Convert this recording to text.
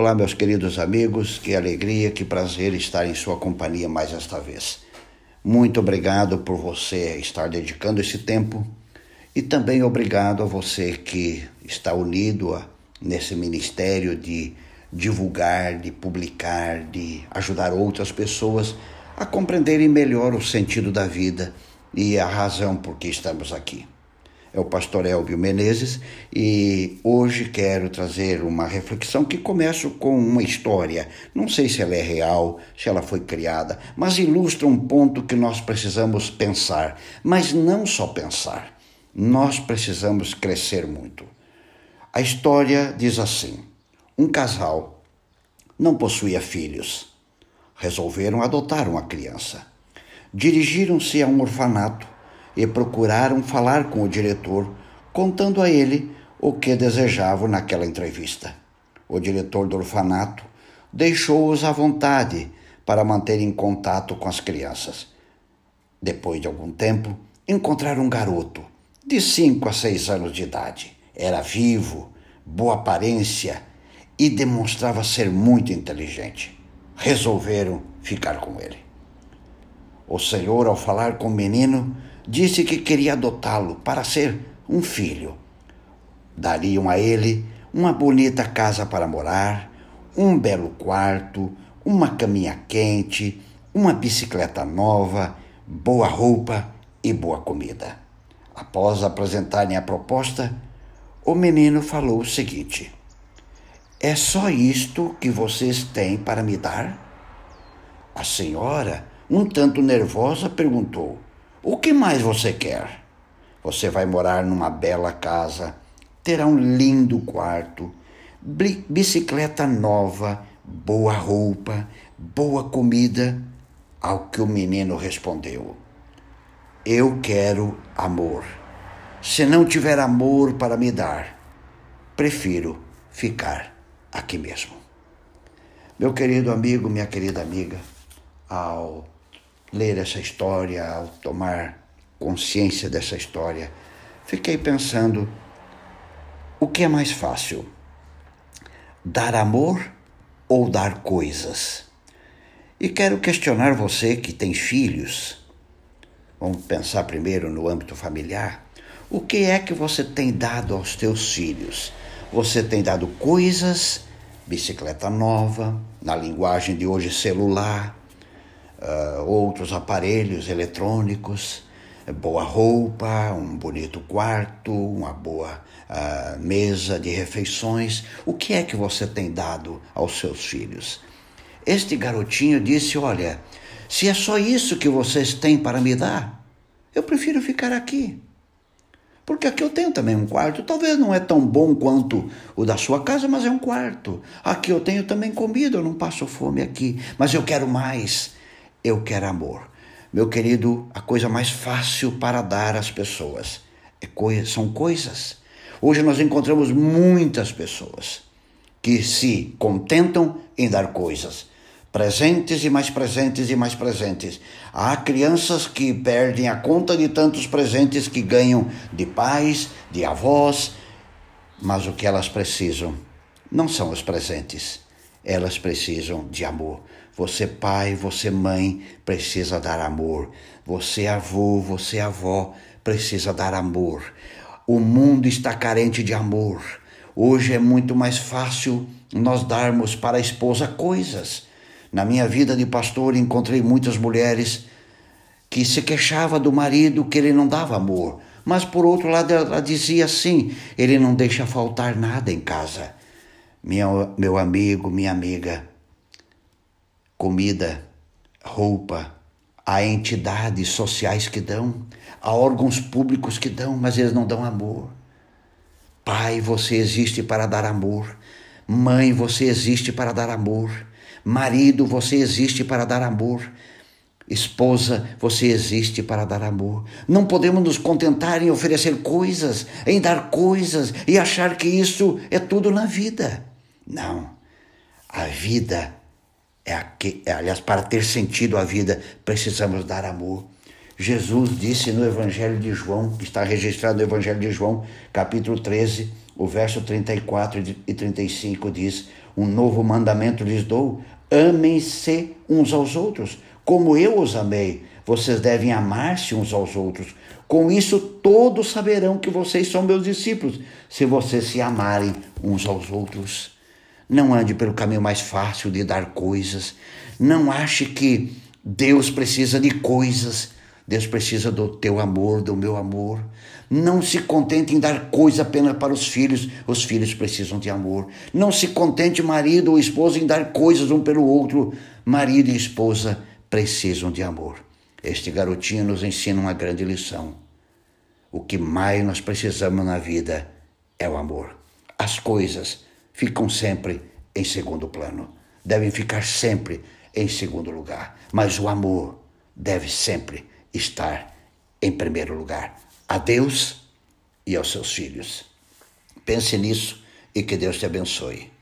Olá, meus queridos amigos, que alegria, que prazer estar em sua companhia mais esta vez. Muito obrigado por você estar dedicando esse tempo e também obrigado a você que está unido a, nesse ministério de divulgar, de publicar, de ajudar outras pessoas a compreenderem melhor o sentido da vida e a razão por que estamos aqui. É o pastor Elvio Menezes e hoje quero trazer uma reflexão que começa com uma história. Não sei se ela é real, se ela foi criada, mas ilustra um ponto que nós precisamos pensar, mas não só pensar. Nós precisamos crescer muito. A história diz assim: um casal não possuía filhos. Resolveram adotar uma criança. Dirigiram-se a um orfanato e procuraram falar com o diretor, contando a ele o que desejavam naquela entrevista. O diretor do orfanato deixou-os à vontade para manterem contato com as crianças. Depois de algum tempo, encontraram um garoto de cinco a seis anos de idade. Era vivo, boa aparência e demonstrava ser muito inteligente. Resolveram ficar com ele. O senhor, ao falar com o menino, disse que queria adotá-lo para ser um filho. Dariam a ele uma bonita casa para morar, um belo quarto, uma caminha quente, uma bicicleta nova, boa roupa e boa comida. Após apresentarem a proposta, o menino falou o seguinte: É só isto que vocês têm para me dar? A senhora, um tanto nervosa, perguntou: o que mais você quer? Você vai morar numa bela casa, terá um lindo quarto, bicicleta nova, boa roupa, boa comida. Ao que o menino respondeu: Eu quero amor. Se não tiver amor para me dar, prefiro ficar aqui mesmo. Meu querido amigo, minha querida amiga, ao ler essa história, ao tomar consciência dessa história, fiquei pensando: o que é mais fácil? Dar amor ou dar coisas? E quero questionar você que tem filhos. Vamos pensar primeiro no âmbito familiar. O que é que você tem dado aos teus filhos? Você tem dado coisas, bicicleta nova, na linguagem de hoje, celular, uh, outros aparelhos eletrônicos, boa roupa, um bonito quarto, uma boa uh, mesa de refeições. O que é que você tem dado aos seus filhos? Este garotinho disse: Olha, se é só isso que vocês têm para me dar, eu prefiro ficar aqui. Porque aqui eu tenho também um quarto. Talvez não é tão bom quanto o da sua casa, mas é um quarto. Aqui eu tenho também comida, eu não passo fome aqui. Mas eu quero mais eu quero amor. Meu querido, a coisa mais fácil para dar às pessoas é coi são coisas. Hoje nós encontramos muitas pessoas que se contentam em dar coisas, presentes e mais presentes e mais presentes. Há crianças que perdem a conta de tantos presentes que ganham de pais, de avós, mas o que elas precisam não são os presentes, elas precisam de amor. Você, pai, você, mãe, precisa dar amor. Você, avô, você, avó, precisa dar amor. O mundo está carente de amor. Hoje é muito mais fácil nós darmos para a esposa coisas. Na minha vida de pastor, encontrei muitas mulheres que se queixava do marido que ele não dava amor. Mas por outro lado, ela dizia assim: ele não deixa faltar nada em casa. Minha, meu amigo, minha amiga, comida, roupa, há entidades sociais que dão, há órgãos públicos que dão, mas eles não dão amor. Pai, você existe para dar amor. Mãe, você existe para dar amor. Marido, você existe para dar amor. Esposa, você existe para dar amor. Não podemos nos contentar em oferecer coisas, em dar coisas e achar que isso é tudo na vida. Não. A vida é aqui, é, aliás, para ter sentido a vida, precisamos dar amor. Jesus disse no Evangelho de João, que está registrado no Evangelho de João, capítulo 13, o verso 34 e 35 diz: Um novo mandamento lhes dou: amem-se uns aos outros, como eu os amei. Vocês devem amar-se uns aos outros. Com isso, todos saberão que vocês são meus discípulos, se vocês se amarem uns aos outros. Não ande pelo caminho mais fácil de dar coisas. Não ache que Deus precisa de coisas. Deus precisa do teu amor, do meu amor. Não se contente em dar coisa apenas para os filhos, os filhos precisam de amor. Não se contente, marido ou esposa, em dar coisas um pelo outro, marido e esposa precisam de amor. Este garotinho nos ensina uma grande lição. O que mais nós precisamos na vida é o amor. As coisas ficam sempre em segundo plano, devem ficar sempre em segundo lugar, mas o amor deve sempre estar em primeiro lugar a Deus e aos seus filhos. Pense nisso e que Deus te abençoe.